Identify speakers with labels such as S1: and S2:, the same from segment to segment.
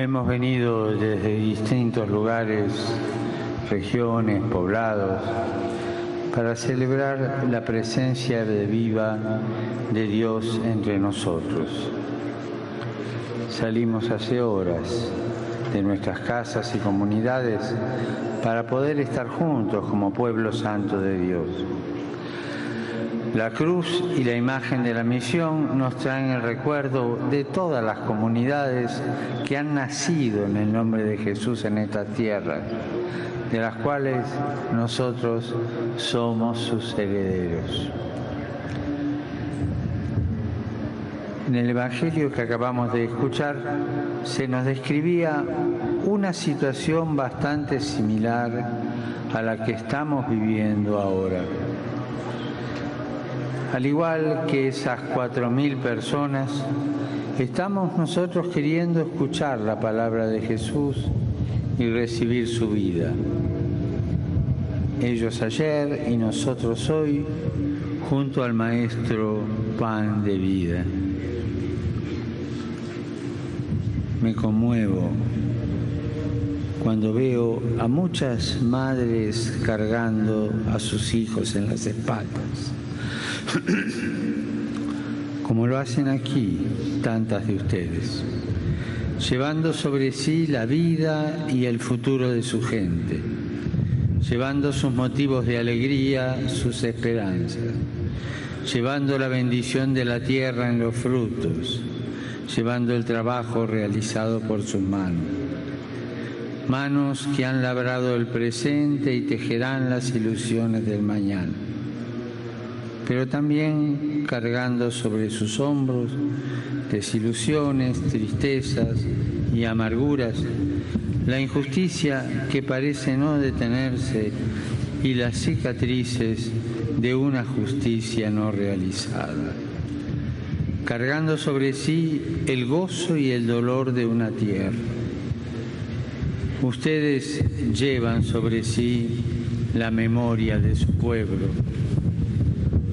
S1: Hemos venido desde distintos lugares, regiones, poblados, para celebrar la presencia viva de Dios entre nosotros. Salimos hace horas de nuestras casas y comunidades para poder estar juntos como pueblo santo de Dios. La cruz y la imagen de la misión nos traen el recuerdo de todas las comunidades que han nacido en el nombre de Jesús en esta tierra, de las cuales nosotros somos sus herederos. En el Evangelio que acabamos de escuchar se nos describía una situación bastante similar a la que estamos viviendo ahora. Al igual que esas cuatro mil personas, estamos nosotros queriendo escuchar la palabra de Jesús y recibir su vida. Ellos ayer y nosotros hoy, junto al Maestro Pan de Vida. Me conmuevo cuando veo a muchas madres cargando a sus hijos en las espaldas como lo hacen aquí tantas de ustedes, llevando sobre sí la vida y el futuro de su gente, llevando sus motivos de alegría, sus esperanzas, llevando la bendición de la tierra en los frutos, llevando el trabajo realizado por sus manos. Manos que han labrado el presente y tejerán las ilusiones del mañana pero también cargando sobre sus hombros desilusiones, tristezas y amarguras, la injusticia que parece no detenerse y las cicatrices de una justicia no realizada, cargando sobre sí el gozo y el dolor de una tierra. Ustedes llevan sobre sí la memoria de su pueblo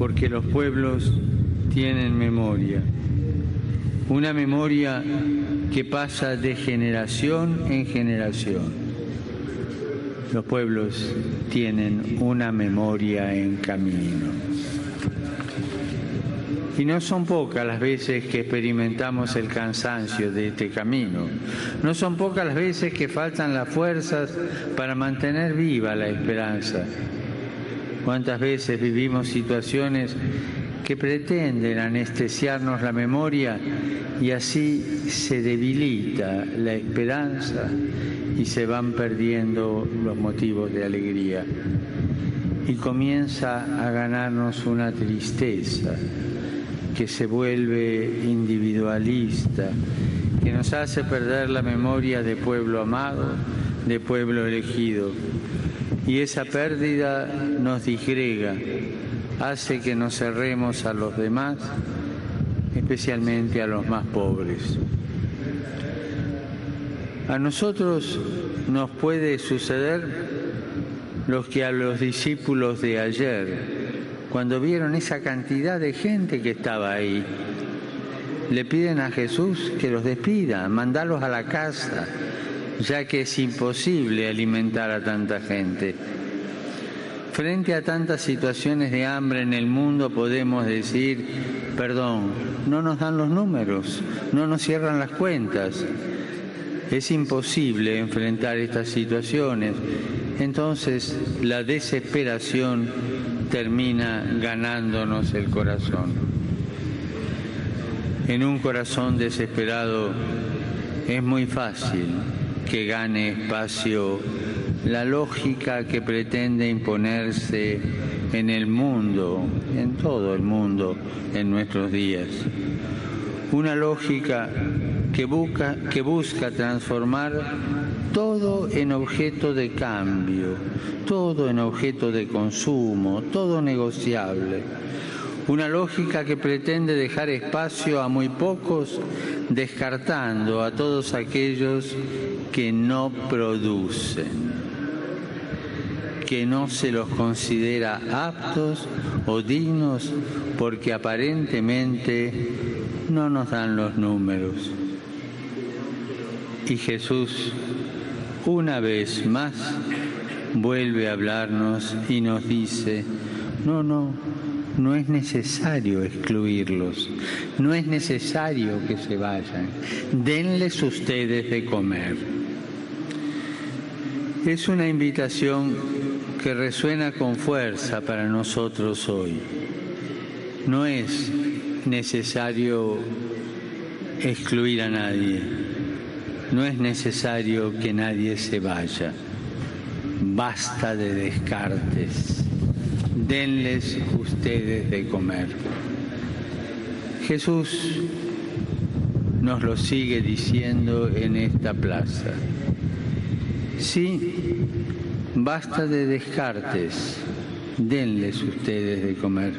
S1: porque los pueblos tienen memoria, una memoria que pasa de generación en generación. Los pueblos tienen una memoria en camino. Y no son pocas las veces que experimentamos el cansancio de este camino. No son pocas las veces que faltan las fuerzas para mantener viva la esperanza ¿Cuántas veces vivimos situaciones que pretenden anestesiarnos la memoria y así se debilita la esperanza y se van perdiendo los motivos de alegría? Y comienza a ganarnos una tristeza que se vuelve individualista, que nos hace perder la memoria de pueblo amado, de pueblo elegido y esa pérdida nos disgrega, hace que nos cerremos a los demás, especialmente a los más pobres. A nosotros nos puede suceder lo que a los discípulos de ayer, cuando vieron esa cantidad de gente que estaba ahí, le piden a Jesús que los despida, mandarlos a la casa, ya que es imposible alimentar a tanta gente. Frente a tantas situaciones de hambre en el mundo podemos decir, perdón, no nos dan los números, no nos cierran las cuentas. Es imposible enfrentar estas situaciones. Entonces la desesperación termina ganándonos el corazón. En un corazón desesperado es muy fácil que gane espacio la lógica que pretende imponerse en el mundo, en todo el mundo, en nuestros días. Una lógica que busca, que busca transformar todo en objeto de cambio, todo en objeto de consumo, todo negociable una lógica que pretende dejar espacio a muy pocos, descartando a todos aquellos que no producen, que no se los considera aptos o dignos porque aparentemente no nos dan los números. Y Jesús, una vez más, vuelve a hablarnos y nos dice, no, no, no es necesario excluirlos, no es necesario que se vayan, denles ustedes de comer. Es una invitación que resuena con fuerza para nosotros hoy. No es necesario excluir a nadie, no es necesario que nadie se vaya. Basta de descartes denles ustedes de comer. Jesús nos lo sigue diciendo en esta plaza. Sí, basta de descartes, denles ustedes de comer.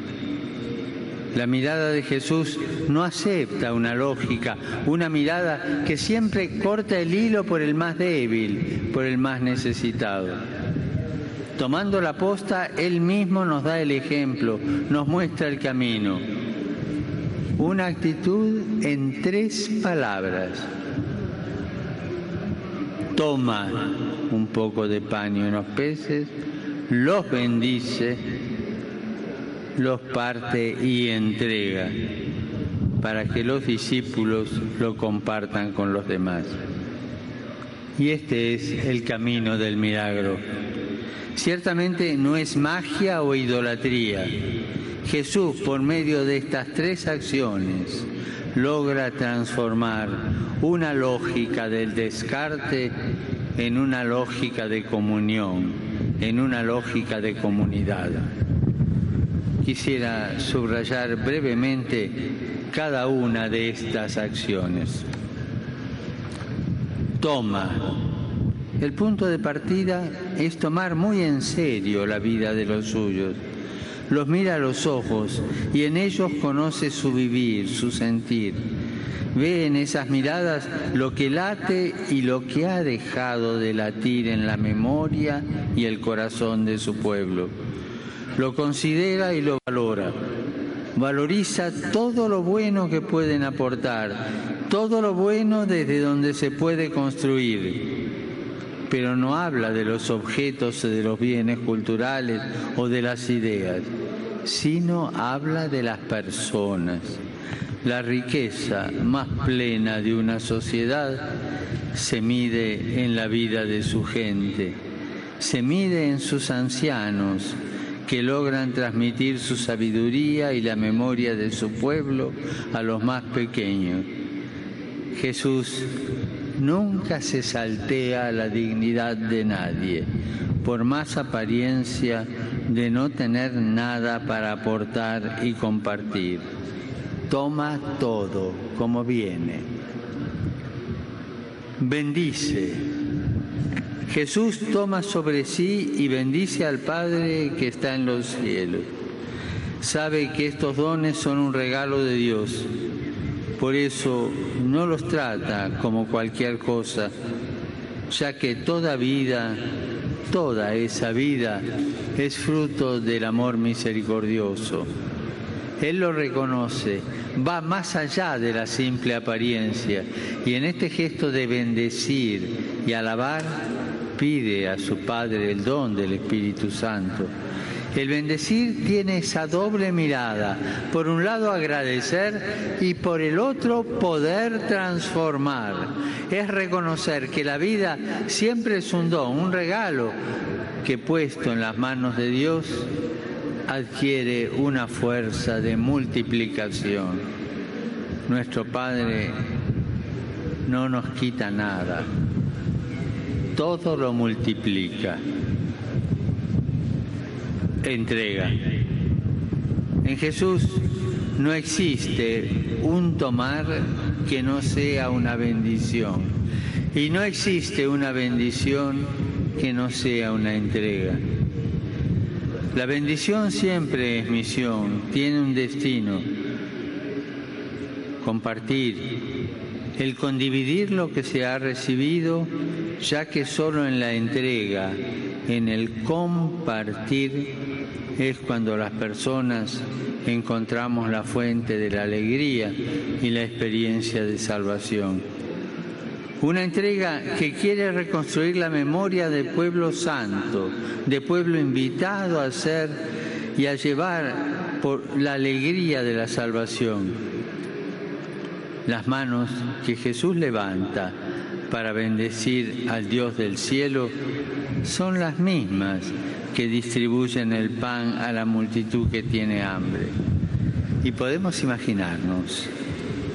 S1: La mirada de Jesús no acepta una lógica, una mirada que siempre corta el hilo por el más débil, por el más necesitado tomando la posta, Él mismo nos da el ejemplo, nos muestra el camino. Una actitud en tres palabras. Toma un poco de paño y unos peces, los bendice, los parte y entrega para que los discípulos lo compartan con los demás. Y este es el camino del milagro Ciertamente no es magia o idolatría. Jesús, por medio de estas tres acciones, logra transformar una lógica del descarte en una lógica de comunión, en una lógica de comunidad. Quisiera subrayar brevemente cada una de estas acciones. Toma el punto de partida es tomar muy en serio la vida de los suyos. Los mira a los ojos y en ellos conoce su vivir, su sentir. Ve en esas miradas lo que late y lo que ha dejado de latir en la memoria y el corazón de su pueblo. Lo considera y lo valora. Valoriza todo lo bueno que pueden aportar, todo lo bueno desde donde se puede construir pero no habla de los objetos, de los bienes culturales o de las ideas, sino habla de las personas. La riqueza más plena de una sociedad se mide en la vida de su gente, se mide en sus ancianos que logran transmitir su sabiduría y la memoria de su pueblo a los más pequeños. Jesús nunca se saltea la dignidad de nadie, por más apariencia de no tener nada para aportar y compartir. Toma todo como viene. Bendice. Jesús toma sobre sí y bendice al Padre que está en los cielos. Sabe que estos dones son un regalo de Dios por eso no los trata como cualquier cosa, ya que toda vida, toda esa vida es fruto del amor misericordioso. Él lo reconoce, va más allá de la simple apariencia y en este gesto de bendecir y alabar pide a su Padre el don del Espíritu Santo el bendecir tiene esa doble mirada. Por un lado agradecer y por el otro poder transformar. Es reconocer que la vida siempre es un don, un regalo que puesto en las manos de Dios adquiere una fuerza de multiplicación. Nuestro Padre no nos quita nada, todo lo multiplica entrega. En Jesús no existe un tomar que no sea una bendición. Y no existe una bendición que no sea una entrega. La bendición siempre es misión, tiene un destino. Compartir, el condividir lo que se ha recibido, ya que solo en la entrega, en el compartir, es cuando las personas encontramos la fuente de la alegría y la experiencia de salvación. Una entrega que quiere reconstruir la memoria del pueblo santo, de pueblo invitado a ser y a llevar por la alegría de la salvación. Las manos que Jesús levanta para bendecir al Dios del cielo son las mismas que distribuyen el pan a la multitud que tiene hambre. Y podemos imaginarnos,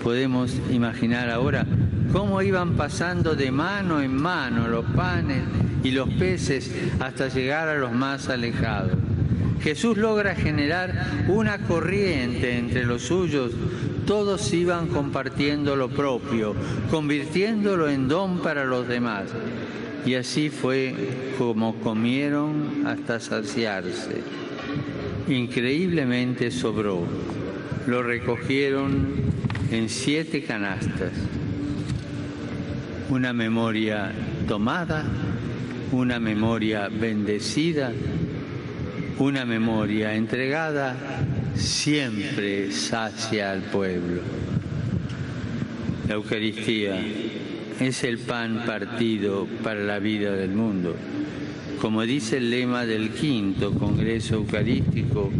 S1: podemos imaginar ahora cómo iban pasando de mano en mano los panes y los peces hasta llegar a los más alejados. Jesús logra generar una corriente entre los suyos. Todos iban compartiendo lo propio, convirtiéndolo en don para los demás. Y así fue como comieron hasta saciarse. Increíblemente sobró. Lo recogieron en siete canastas. Una memoria tomada, una memoria bendecida, una memoria entregada, siempre sacia al pueblo. La Eucaristía es el pan partido para la vida del mundo. Como dice el lema del quinto Congreso Eucarístico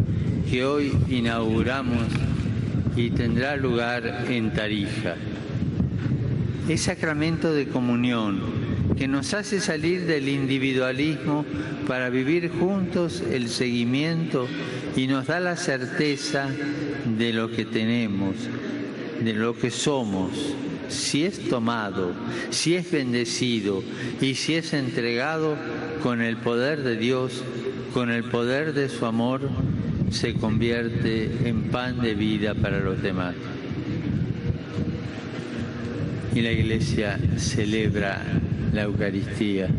S1: que hoy inauguramos y tendrá lugar en Tarija. Es sacramento de comunión que nos hace salir del individualismo para vivir juntos el seguimiento y nos da la certeza de lo que tenemos, de lo que somos, si es tomado, si es bendecido y si es entregado con el poder de Dios, con el poder de su amor, se convierte en pan de vida para los demás. Y la iglesia celebra la Eucaristía,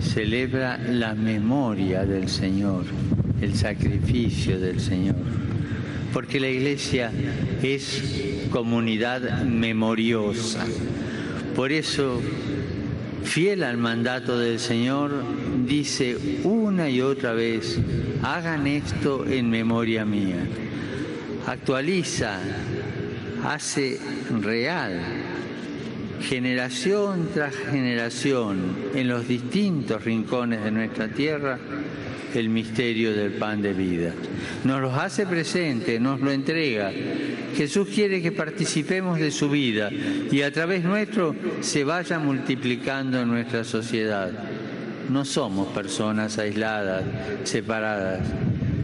S1: celebra la memoria del Señor, el sacrificio del Señor porque la iglesia es comunidad memoriosa. Por eso, fiel al mandato del Señor, dice una y otra vez, hagan esto en memoria mía. Actualiza, hace real, generación tras generación, en los distintos rincones de nuestra tierra, el misterio del pan de vida. Nos lo hace presente, nos lo entrega. Jesús quiere que participemos de su vida y a través nuestro se vaya multiplicando nuestra sociedad. No somos personas aisladas, separadas,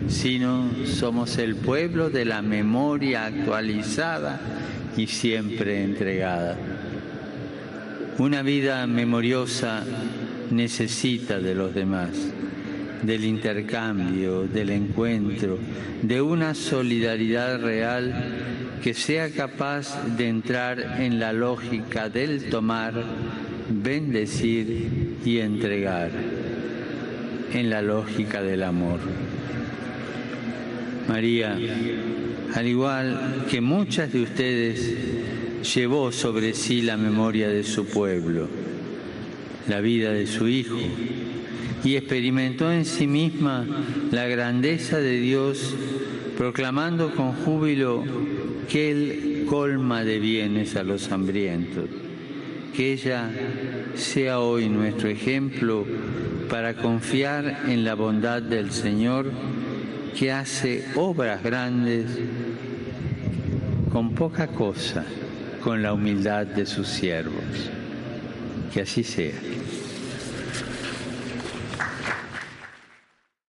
S1: sino somos el pueblo de la memoria actualizada y siempre entregada. Una vida memoriosa necesita de los demás del intercambio, del encuentro, de una solidaridad real que sea capaz de entrar en la lógica del tomar, bendecir y entregar, en la lógica del amor. María, al igual que muchas de ustedes, llevó sobre sí la memoria de su pueblo, la vida de su hijo, y experimentó en sí misma la grandeza de Dios, proclamando con júbilo que Él colma de bienes a los hambrientos. Que ella sea hoy nuestro ejemplo para confiar en la bondad del Señor que hace obras grandes con poca cosa, con la humildad de sus siervos. Que así sea.